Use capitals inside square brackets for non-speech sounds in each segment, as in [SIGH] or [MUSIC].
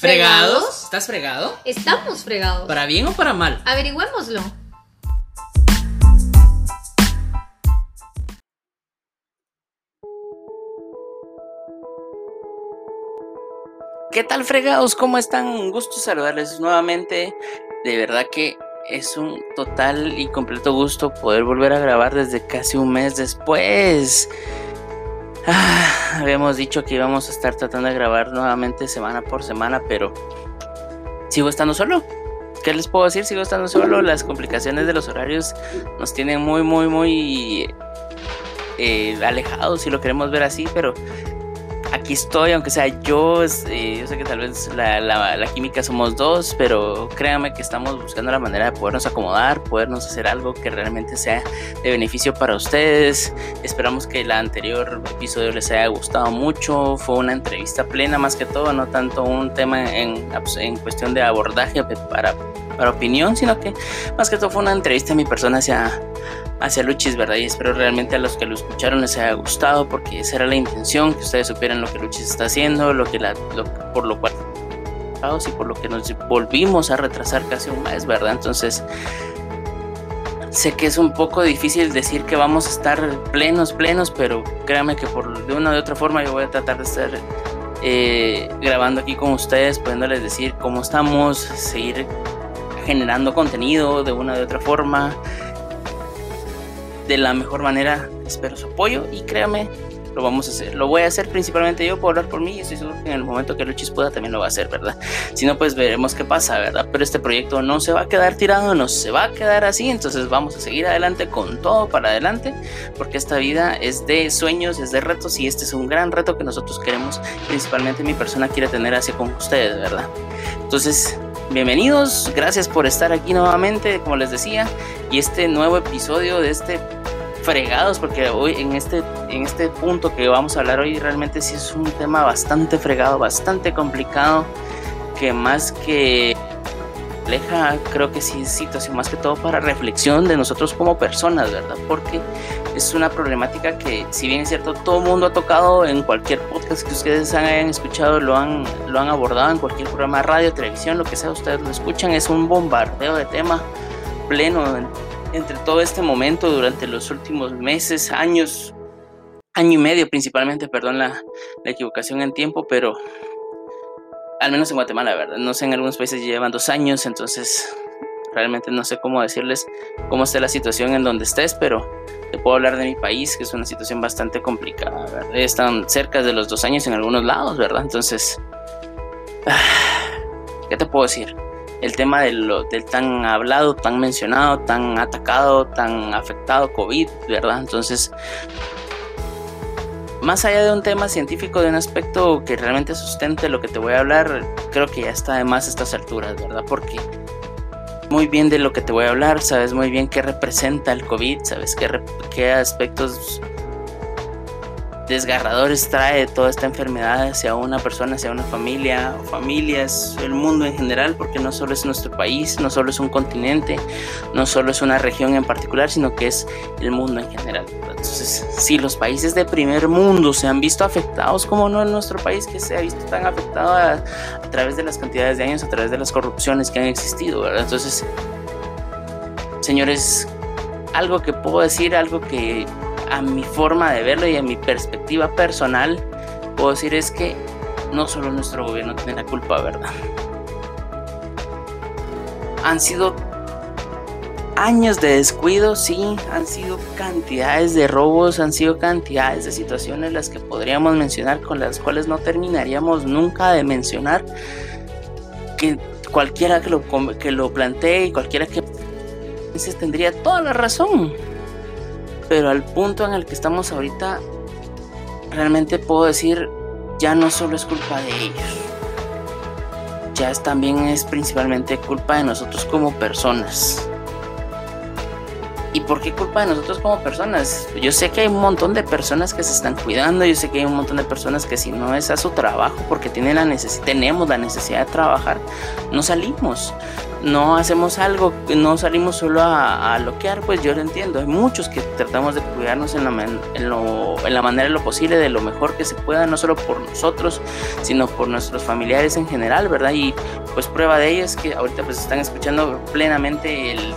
¿Fregados? ¿Estás fregado? Estamos fregados. ¿Para bien o para mal? Averigüémoslo. ¿Qué tal fregados? ¿Cómo están? Un gusto saludarles nuevamente. De verdad que es un total y completo gusto poder volver a grabar desde casi un mes después. Ah, habíamos dicho que íbamos a estar tratando de grabar nuevamente semana por semana, pero sigo estando solo. ¿Qué les puedo decir? Sigo estando solo. Las complicaciones de los horarios nos tienen muy, muy, muy eh, alejados, si lo queremos ver así, pero aquí estoy, aunque sea yo, eh, yo sé que tal vez la, la, química somos dos, pero créanme que estamos buscando la manera de podernos acomodar, podernos hacer algo que realmente sea de beneficio para ustedes. Esperamos que el anterior episodio les haya gustado mucho, fue una entrevista plena más que todo, no tanto un tema en, en cuestión de abordaje para, para opinión, sino que más que todo fue una entrevista a mi persona hacia hacia Luchis, ¿verdad? Y espero realmente a los que lo escucharon les haya gustado, porque esa era la intención, que ustedes supieran lo que Luchis está haciendo, lo que la, por lo cual y por lo que nos volvimos a retrasar casi un mes, ¿verdad? Entonces, sé que es un poco difícil decir que vamos a estar plenos, plenos, pero créanme que por de una u otra forma yo voy a tratar de estar eh, grabando aquí con ustedes, pudiéndoles decir cómo estamos, seguir generando contenido de una u otra forma de la mejor manera. Espero su apoyo y créame, lo vamos a hacer. Lo voy a hacer principalmente yo por hablar por mí y estoy seguro que en el momento que Luchis pueda también lo va a hacer, ¿verdad? Si no, pues veremos qué pasa, ¿verdad? Pero este proyecto no se va a quedar tirado, no se va a quedar así, entonces vamos a seguir adelante con todo para adelante, porque esta vida es de sueños, es de retos y este es un gran reto que nosotros queremos, principalmente mi persona quiere tener hacia con ustedes, ¿verdad? Entonces, bienvenidos, gracias por estar aquí nuevamente, como les decía, y este nuevo episodio de este fregados porque hoy en este en este punto que vamos a hablar hoy realmente sí es un tema bastante fregado, bastante complicado que más que aleja creo que sí es situación más que todo para reflexión de nosotros como personas, ¿verdad? Porque es una problemática que si bien es cierto todo el mundo ha tocado en cualquier podcast que ustedes hayan escuchado, lo han lo han abordado en cualquier programa de radio, televisión, lo que sea, ustedes lo escuchan, es un bombardeo de tema pleno entre todo este momento durante los últimos meses, años, año y medio principalmente, perdón la, equivocación en tiempo, pero al menos en Guatemala, ¿verdad? No sé, en algunos países llevan dos años, entonces realmente no sé cómo decirles cómo está la situación en donde estés, pero te puedo hablar de mi país, que es una situación bastante complicada, ¿verdad? Están cerca de los dos años en algunos lados, ¿verdad? Entonces, [SIGHS] ¿qué te puedo decir? el tema del, del, tan hablado, tan mencionado, tan atacado, tan afectado COVID, ¿verdad? Entonces, más allá de un tema científico, de un aspecto que realmente sustente lo que te voy a hablar, creo que ya está de más a estas alturas, ¿verdad? Porque muy bien de lo que te voy a hablar, sabes muy bien qué representa el COVID, sabes qué, qué aspectos desgarradores trae toda esta enfermedad hacia una persona, hacia una familia o familias, el mundo en general, porque no solo es nuestro país, no solo es un continente, no solo es una región en particular, sino que es el mundo en general. Entonces, si los países de primer mundo se han visto afectados, como no en nuestro país que se ha visto tan afectado a, través de las cantidades de años, a través de las corrupciones que han existido, ¿verdad? Entonces, señores, algo que puedo decir, algo que a mi forma de verlo y a mi perspectiva personal, puedo decir es que no solo nuestro gobierno tiene la culpa, ¿verdad? Han sido años de descuido, sí, han sido cantidades de robos, han sido cantidades de situaciones las que podríamos mencionar con las cuales no terminaríamos nunca de mencionar que cualquiera que lo, que lo plantee y cualquiera que tendría toda la razón pero al punto en el que estamos ahorita, realmente puedo decir, ya no solo es culpa de ellos, ya es, también es principalmente culpa de nosotros como personas. ¿Y por qué culpa de nosotros como personas? Yo sé que hay un montón de personas que se están cuidando, yo sé que hay un montón de personas que si no es a su trabajo porque tienen la tenemos la necesidad de trabajar, no salimos. No hacemos algo, no salimos solo a, a loquear, pues yo lo entiendo. Hay muchos que tratamos de cuidarnos en la, en, lo, en la manera de lo posible, de lo mejor que se pueda, no solo por nosotros, sino por nuestros familiares en general, ¿verdad? Y pues prueba de ello es que ahorita pues están escuchando plenamente el,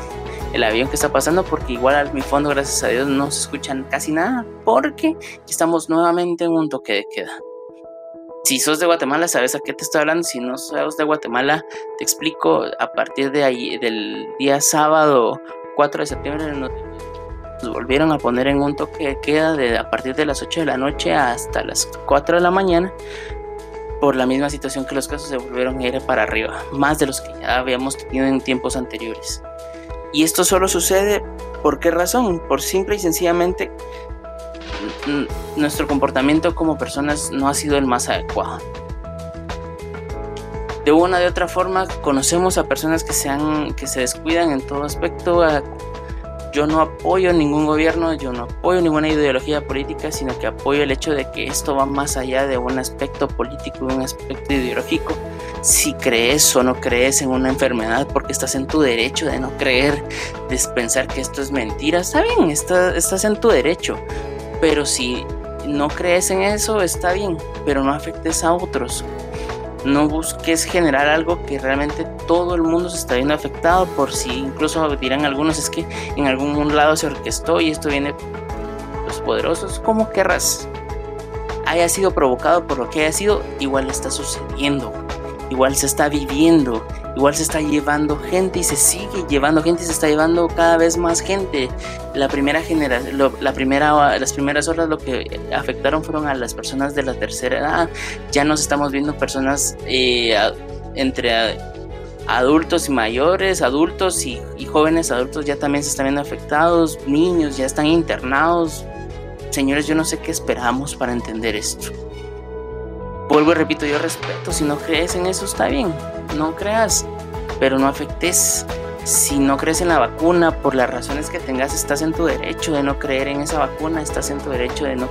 el avión que está pasando, porque igual a mi fondo, gracias a Dios, no se escuchan casi nada, porque estamos nuevamente en un toque de queda. Si sos de Guatemala, sabes a qué te estoy hablando. Si no sos de Guatemala, te explico. A partir de ahí, del día sábado 4 de septiembre, nos volvieron a poner en un toque de queda de a partir de las 8 de la noche hasta las 4 de la mañana. Por la misma situación que los casos se volvieron a ir para arriba, más de los que ya habíamos tenido en tiempos anteriores. Y esto solo sucede, ¿por qué razón? Por simple y sencillamente nuestro comportamiento como personas no ha sido el más adecuado. De una de otra forma, conocemos a personas que se, que se descuidan en todo aspecto. Yo no apoyo ningún gobierno, yo no apoyo ninguna ideología política, sino que apoyo el hecho de que esto va más allá de un aspecto político y un aspecto ideológico. Si crees o no crees en una enfermedad, porque estás en tu derecho de no creer, de pensar que esto es mentira, está bien, estás en tu derecho pero si no crees en eso, está bien, pero no afectes a otros. No busques generar algo que realmente todo el mundo se está viendo afectado por si incluso dirán algunos es que en algún lado se orquestó y esto viene los poderosos, como querrás. Haya sido provocado por lo que haya sido, igual está sucediendo, igual se está viviendo, igual se está llevando gente y se sigue llevando gente y se está llevando cada vez más gente. La primera generación, la primera, las primeras horas lo que afectaron fueron a las personas de la tercera edad. Ya nos estamos viendo personas eh, entre adultos y mayores, adultos y, y, jóvenes adultos ya también se están viendo afectados, niños ya están internados. Señores, yo no sé qué esperamos para entender esto. Vuelvo y repito, yo respeto, si no crees en eso está bien, no creas, pero no afectes. Si no crees en la vacuna, por las razones que tengas, estás en tu derecho de no creer en esa vacuna, estás en tu derecho de no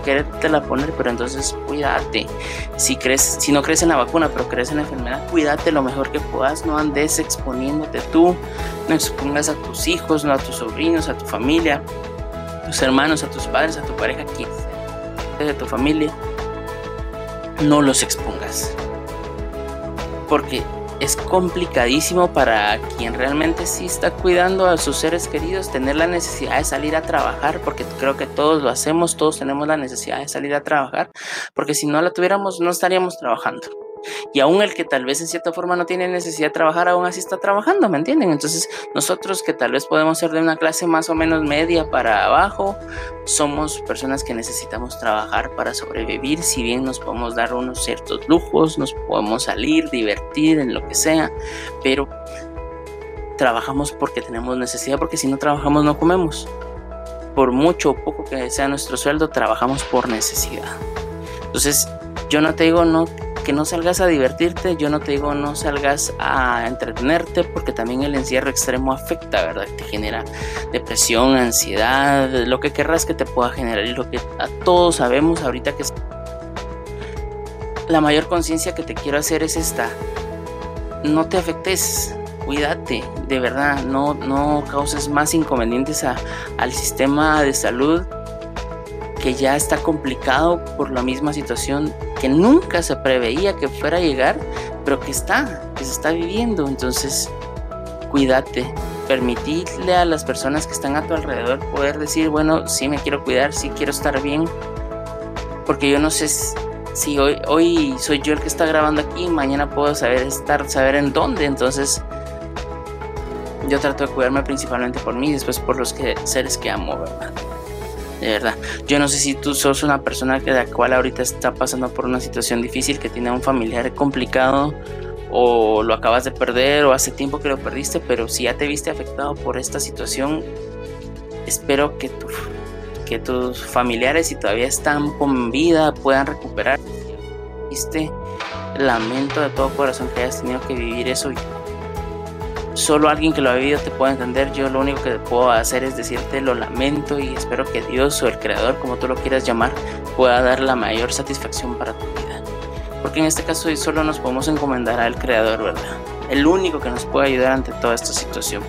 la poner, pero entonces cuídate. Si, crees, si no crees en la vacuna, pero crees en la enfermedad, cuídate lo mejor que puedas, no andes exponiéndote tú, no expongas a tus hijos, no a tus sobrinos, a tu familia, a tus hermanos, a tus padres, a tu pareja, quien de tu familia no los expongas. Porque es complicadísimo para quien realmente sí está cuidando a sus seres queridos tener la necesidad de salir a trabajar, porque creo que todos lo hacemos, todos tenemos la necesidad de salir a trabajar, porque si no la tuviéramos no estaríamos trabajando. Y aún el que tal vez en cierta forma no tiene necesidad de trabajar, aún así está trabajando, ¿me entienden? Entonces nosotros que tal vez podemos ser de una clase más o menos media para abajo, somos personas que necesitamos trabajar para sobrevivir, si bien nos podemos dar unos ciertos lujos, nos podemos salir, divertir, en lo que sea, pero trabajamos porque tenemos necesidad, porque si no trabajamos no comemos. Por mucho o poco que sea nuestro sueldo, trabajamos por necesidad. Entonces, yo no te digo no que no salgas a divertirte, yo no te digo no salgas a entretenerte, porque también el encierro extremo afecta, ¿verdad? Te genera depresión, ansiedad, lo que querrás que te pueda generar y lo que a todos sabemos ahorita que la mayor conciencia que te quiero hacer es esta. No te afectes, cuídate, de verdad, no, no causes más inconvenientes a, al sistema de salud que ya está complicado por la misma situación que nunca se preveía que fuera a llegar, pero que está, que se está viviendo. Entonces, cuídate, permitirle a las personas que están a tu alrededor poder decir, bueno, sí me quiero cuidar, sí quiero estar bien, porque yo no sé si hoy, soy yo el que está grabando aquí, mañana puedo saber estar, saber en dónde, entonces yo trato de cuidarme principalmente por mí y después por los que, seres que amo, ¿verdad? De verdad. Yo no sé si tú sos una persona que la cual ahorita está pasando por una situación difícil, que tiene un familiar complicado o lo acabas de perder o hace tiempo que lo perdiste, pero si ya te viste afectado por esta situación, espero que, que tus familiares, si todavía están con vida, puedan recuperar. Este lamento de todo corazón que hayas tenido que vivir eso solo alguien que lo ha vivido te puede entender. Yo lo único que puedo hacer es decirte lo lamento y espero que Dios o el Creador, como tú lo quieras llamar, pueda dar la mayor satisfacción para tu vida. Porque en este caso solo nos podemos encomendar al Creador, ¿verdad? el único que nos puede ayudar ante toda esta situación.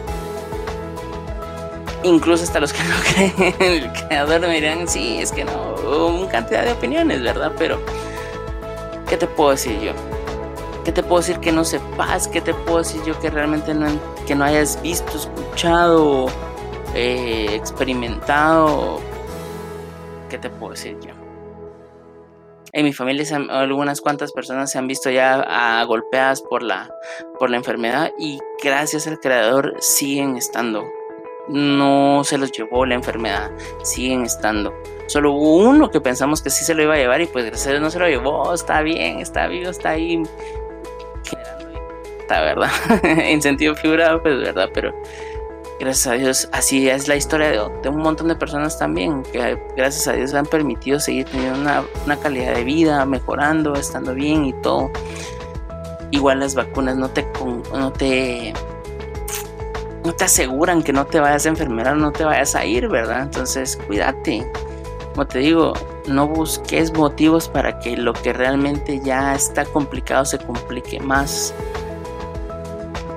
Incluso hasta los que [LAUGHS] no creen en el creador me dirán, sí, es que no, una cantidad de opiniones, ¿verdad? Pero, ¿qué te puedo decir yo? ¿Qué te puedo decir que no sepas? ¿Qué te puedo decir yo que realmente no, que no hayas visto, escuchado, eh, experimentado? ¿Qué te puedo decir yo? En mi familia algunas cuantas personas se han visto ya golpeadas por la, por la enfermedad y gracias al creador siguen estando. No se los llevó la enfermedad, siguen estando. Solo hubo uno que pensamos que sí se lo iba a llevar y pues gracias a Dios no se lo llevó. Está bien, está vivo, está ahí. Verdad. [LAUGHS] en sentido figurado, pues verdad, pero gracias a Dios, así es la historia de, un montón de personas también, que gracias a Dios han permitido seguir teniendo una, calidad de vida, mejorando, estando bien y todo. Igual las vacunas no te, no te, no te aseguran que no te vayas a enfermar, no te vayas a ir, ¿verdad? Entonces, cuídate. Como te digo, no busques motivos para que lo que realmente ya está complicado se complique más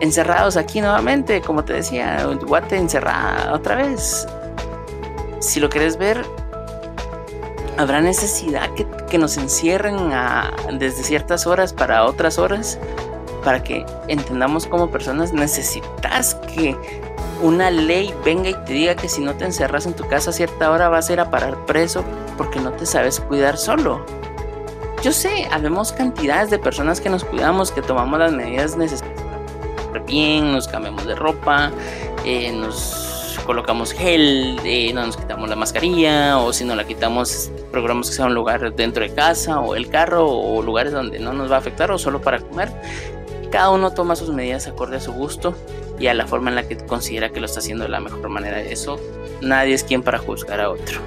encerrados aquí nuevamente, como te decía, Guate encerrada otra vez. Si lo quieres ver, habrá necesidad que, nos encierren desde ciertas horas para otras horas para que entendamos como personas necesitas que una ley venga y te diga que si no te encerras en tu casa a cierta hora vas a ir a parar preso porque no te sabes cuidar solo. Yo sé, habemos cantidades de personas que nos cuidamos, que tomamos las medidas necesarias bien, nos cambiamos de ropa, eh, nos colocamos gel, eh, no nos quitamos la mascarilla, o si no la quitamos, programamos que sea un lugar dentro de casa, o el carro, o lugares donde no nos va a afectar, o solo para comer. Cada uno toma sus medidas acorde a su gusto y a la forma en la que considera que lo está haciendo de la mejor manera. Eso nadie es quien para juzgar a otro.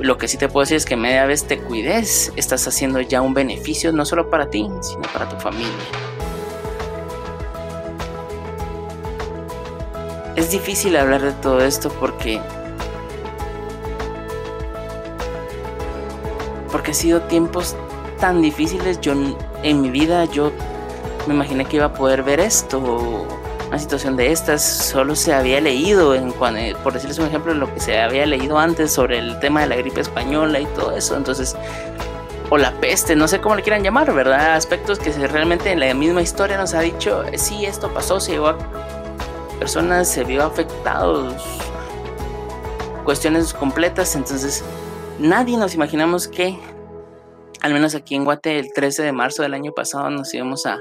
Lo que sí te puedo decir es que media vez te cuides, estás haciendo ya un beneficio no solo para ti, sino para tu familia. Es difícil hablar de todo esto porque porque ha sido tiempos tan difíciles. Yo en mi vida yo me imaginé que iba a poder ver esto una situación de estas. Solo se había leído en eh, por decirles un ejemplo lo que se había leído antes sobre el tema de la gripe española y todo eso. Entonces o la peste, no sé cómo le quieran llamar, ¿verdad? Aspectos que realmente en la misma historia nos ha dicho, sí, esto pasó, se llegó a personas se vio afectados, cuestiones completas, entonces nadie nos imaginamos que, al menos aquí en Guate, el 13 de marzo del año pasado nos íbamos a,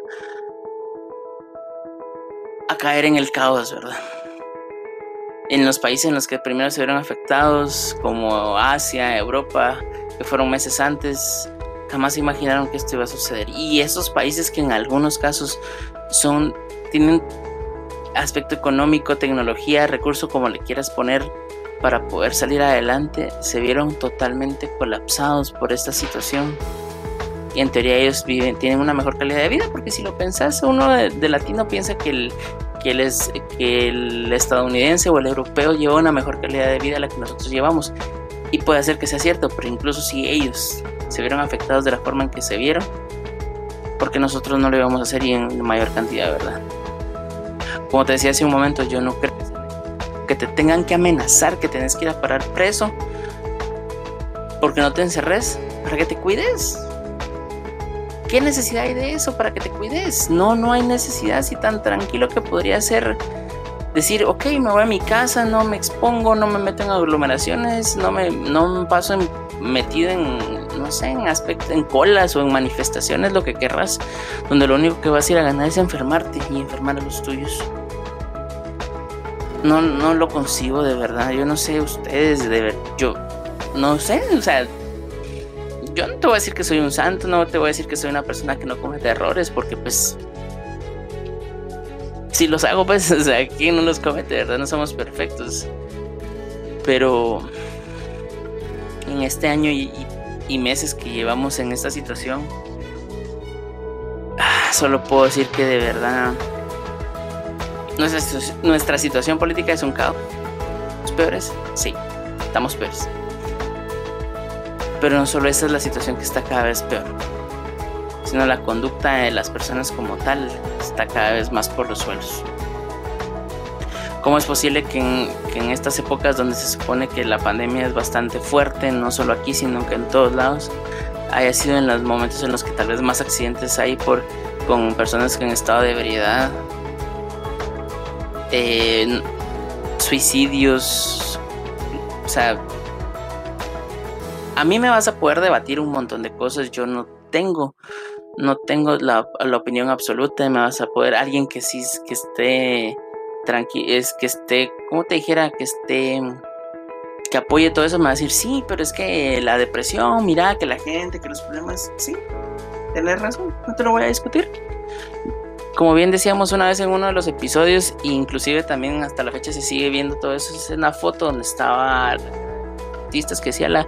a caer en el caos, ¿verdad? En los países en los que primero se vieron afectados, como Asia, Europa, que fueron meses antes, jamás se imaginaron que esto iba a suceder. Y esos países que en algunos casos son, tienen aspecto económico, tecnología, recurso como le quieras poner para poder salir adelante, se vieron totalmente colapsados por esta situación. Y en teoría ellos viven, tienen una mejor calidad de vida, porque si lo pensás, uno de, latino piensa que el, que, es, que el estadounidense o el europeo lleva una mejor calidad de vida a la que nosotros llevamos. Y puede ser que sea cierto, pero incluso si ellos se vieron afectados de la forma en que se vieron, porque nosotros no lo íbamos a hacer y en mayor cantidad, ¿verdad? Como te decía hace un momento, yo no creo que te tengan que amenazar que tenés que ir a parar preso porque no te encerres para que te cuides. ¿Qué necesidad hay de eso para que te cuides? No, no hay necesidad así tan tranquilo que podría ser decir, ok, me voy a mi casa, no me expongo, no me meto en aglomeraciones, no me, no me paso metido en, no sé, en aspectos, en colas o en manifestaciones, lo que querrás, donde lo único que vas a ir a ganar es enfermarte y enfermar a los tuyos no, no lo consigo de verdad. Yo no sé ustedes, de ver, yo no sé, o sea, yo no te voy a decir que soy un santo, no te voy a decir que soy una persona que no comete errores, porque pues si los hago, pues, [LAUGHS] o sea, ¿quién no los comete? De verdad, no somos perfectos. Pero en este año y, meses que llevamos en esta situación, ah, solo puedo decir que de verdad nuestra, situación política es un caos. ¿Estamos peores? Sí, estamos peores. Pero no solo esa es la situación que está cada vez peor, sino la conducta de las personas como tal está cada vez más por los suelos. ¿Cómo es posible que en, estas épocas donde se supone que la pandemia es bastante fuerte, no solo aquí, sino que en todos lados, haya sido en los momentos en los que tal vez más accidentes hay por, con personas en estado de ebriedad, eh, suicidios, o sea, a mí me vas a poder debatir un montón de cosas, yo no tengo no tengo la, la, opinión absoluta, me vas a poder, alguien que sí, que esté tranqui es que esté, como te dijera, que esté, que apoye todo eso, me va a decir, sí, pero es que la depresión, mira, que la gente, que los problemas, sí, tenés razón, no te lo voy a discutir. Como bien decíamos una vez en uno de los episodios, inclusive también hasta la fecha se sigue viendo todo eso, es una foto donde estaba artistas que decía la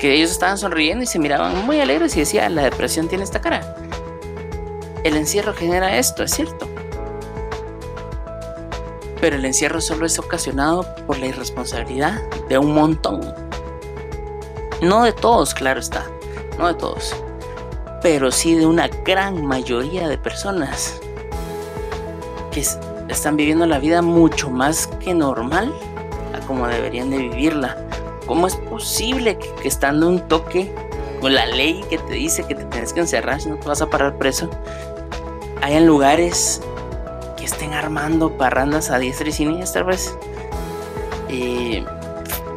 que ellos estaban sonriendo y se miraban muy alegres y decía, la depresión tiene esta cara. El encierro genera esto, es cierto. Pero el encierro solo es ocasionado por la irresponsabilidad de un montón. No de todos, claro está, no de todos. Pero sí de una gran mayoría de personas que están viviendo la vida mucho más que normal a como deberían de vivirla ¿Cómo es posible que, estando un toque con la ley que te dice que te tienes que encerrar si no te vas a parar preso, hayan lugares que estén armando parrandas a diestra y siniestra, pues?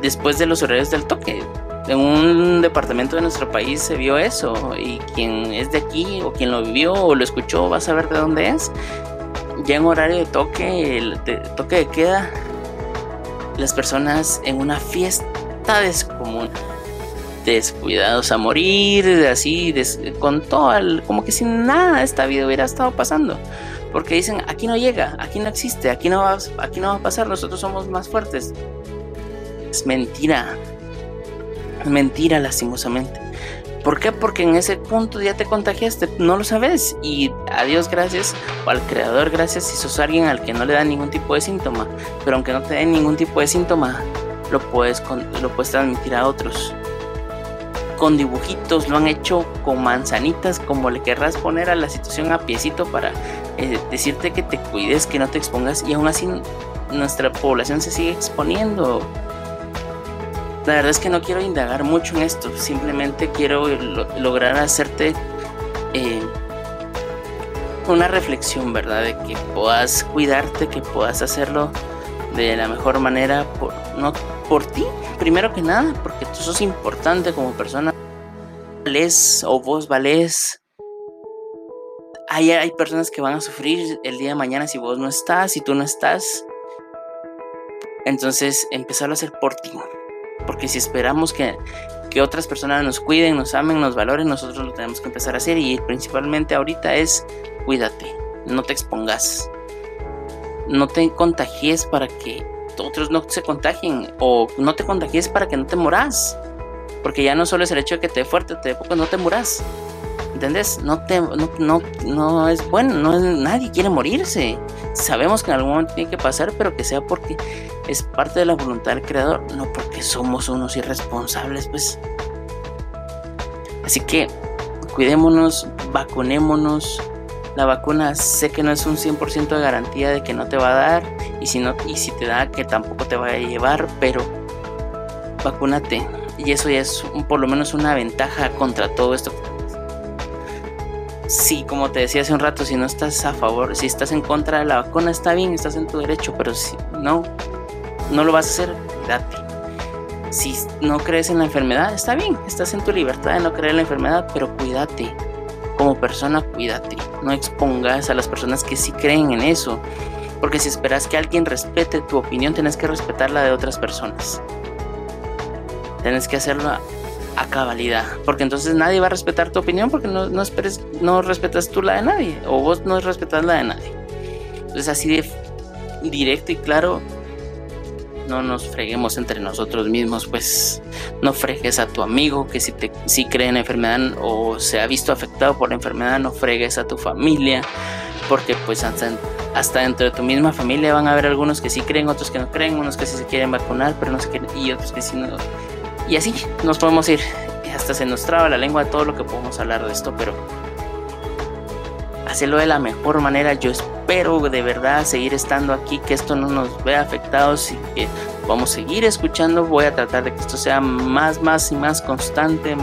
después de los horarios del toque. En un departamento de nuestro país se vio eso y quien es de aquí o quien lo vivió o lo escuchó va a saber de dónde es. Ya en horario de toque, el toque de queda, las personas en una fiesta como descuidados a morir, así, con todo, como que sin nada esta vida hubiera estado pasando. Porque dicen, aquí no llega, aquí no existe, aquí no va, aquí no va a pasar, nosotros somos más fuertes. Es mentira. Mentira, lastimosamente. ¿Por qué? Porque en ese punto ya te contagiaste, no lo sabes. Y a Dios gracias, o al Creador gracias, si sos alguien al que no le da ningún tipo de síntoma. Pero aunque no te den ningún tipo de síntoma, lo puedes, lo puedes transmitir a otros. Con dibujitos, lo han hecho con manzanitas, como le querrás poner a la situación a piecito para eh, decirte que te cuides, que no te expongas y aún así nuestra población se sigue exponiendo. La verdad es que no quiero indagar mucho en esto, simplemente quiero lograr hacerte eh, una reflexión, ¿verdad? De que puedas cuidarte, que puedas hacerlo de la mejor manera, por, no por ti, primero que nada, porque tú sos importante como persona. Vales o vos valés. Hay, hay personas que van a sufrir el día de mañana si vos no estás, si tú no estás. Entonces, empezar a hacer por ti. Porque si esperamos que, que otras personas nos cuiden, nos amen, nos valoren, nosotros lo tenemos que empezar a hacer. Y principalmente ahorita es cuídate, no te expongas no te contagies para que otros no se contagien o no te contagies para que no te moras. Porque ya no solo es el hecho de que te dé fuerte, te dé poco, no te muras. ¿Entendés? No, te, no, no, es bueno, no nadie quiere morirse. Sabemos que en algún momento tiene que pasar, pero que sea porque es parte de la voluntad del creador, no porque somos unos irresponsables, pues. Así que cuidémonos, vacunémonos, la vacuna sé que no es un 100% de garantía de que no te va a dar y si, no, y si te da que tampoco te va a llevar, pero vacúnate y eso ya es por lo menos una ventaja contra todo esto. Sí, como te decía hace un rato, si no estás a favor, si estás en contra de la vacuna, está bien, estás en tu derecho, pero si no, no lo vas a hacer, date. Si no crees en la enfermedad, está bien, estás en tu libertad de no creer en la enfermedad, pero cuídate como persona, cuídate. No expongas a las personas que sí creen en eso. Porque si esperas que alguien respete tu opinión, tienes que respetar la de otras personas. Tienes que hacerlo a, cabalidad. Porque entonces nadie va a respetar tu opinión porque no, no, esperes, no respetas tú la de nadie. O vos no respetas la de nadie. Entonces así de directo y claro no nos freguemos entre nosotros mismos, pues no fregues a tu amigo que si, te, si cree en enfermedad o se ha visto afectado por la enfermedad, no fregues a tu familia, porque pues hasta, hasta dentro de tu misma familia van a haber algunos que sí creen, otros que no creen, unos que sí se quieren vacunar, pero no se quieren, y otros que sí no. Y así nos podemos ir, hasta se nos traba la lengua de todo lo que podemos hablar de esto, pero hacerlo de la mejor manera. Yo espero de verdad seguir estando aquí, que esto no nos vea afectados y que vamos a seguir escuchando. Voy a tratar de que esto sea más, más y más constante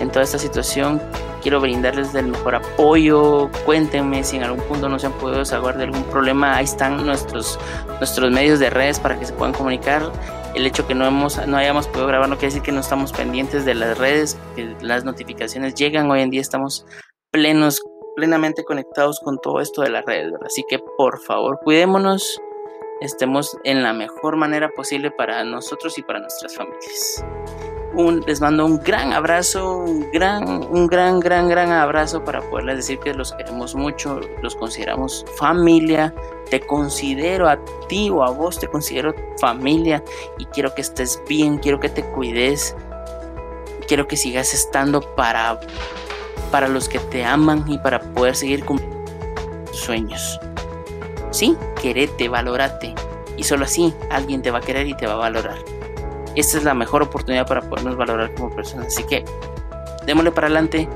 en toda esta situación. Quiero brindarles el mejor apoyo. Cuéntenme si en algún punto no se han podido salvar de algún problema. Ahí están nuestros, nuestros medios de redes para que se puedan comunicar. El hecho que no, hemos, no hayamos podido grabar no quiere decir que no estamos pendientes de las redes, que las notificaciones llegan. Hoy en día estamos plenos, plenamente conectados con todo esto de las redes. Así que por favor, cuidémonos estemos en la mejor manera posible para nosotros y para nuestras familias. Les mando un gran abrazo, un gran, un gran, gran, gran abrazo para poderles decir que los queremos mucho, los consideramos familia, te considero a ti o a vos, te considero familia y quiero que estés bien, quiero que te cuides, quiero que sigas estando para, para los que te aman y para poder seguir cumpliendo tus sueños. Sí, querete, valórate y solo así alguien te va a querer y te va a valorar esta es la mejor oportunidad para podernos valorar como personas. Así que démosle para adelante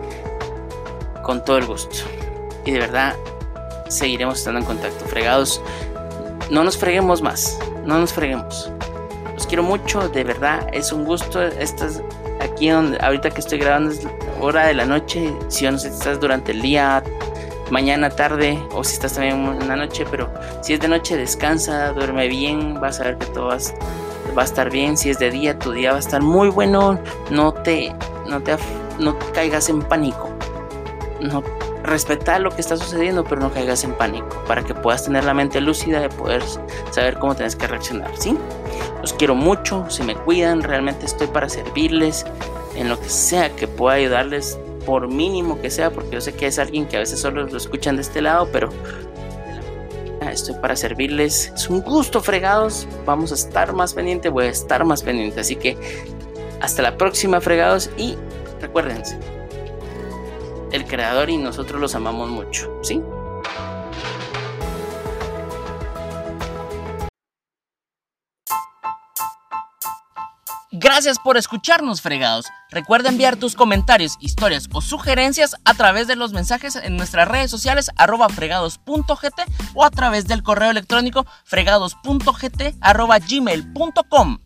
con todo el gusto. Y de verdad, seguiremos estando en contacto. Fregados, no nos freguemos más, no nos freguemos. Los quiero mucho, de verdad, es un gusto. Estás ahorita que estoy grabando es hora de la noche. Si no sé si estás durante el día, mañana, tarde, o si estás también en la noche, pero si es de noche, descansa, duerme bien, vas a ver que todo vas va a estar bien. Si es de día, tu día va a estar muy bueno. No te, no te, no caigas en pánico. No, respeta lo que está sucediendo, pero no caigas en pánico. Para que puedas tener la mente lúcida de poder saber cómo tienes que reaccionar. ¿sí? Los quiero mucho, se me cuidan. Realmente estoy para servirles en lo que sea que pueda ayudarles. Por mínimo que sea, porque yo sé que es alguien que a veces solo lo escuchan de este lado, pero estoy para servirles. Es un gusto, fregados. Vamos a estar más pendiente, voy a estar más pendiente. Así que hasta la próxima, fregados. Y recuérdense, el creador y nosotros los amamos mucho, ¿sí? Gracias por escucharnos, fregados. Recuerda enviar tus comentarios, historias o sugerencias a través de los mensajes en nuestras redes sociales arroba fregados.gt o a través del correo electrónico fregados.gt arroba gmail.com.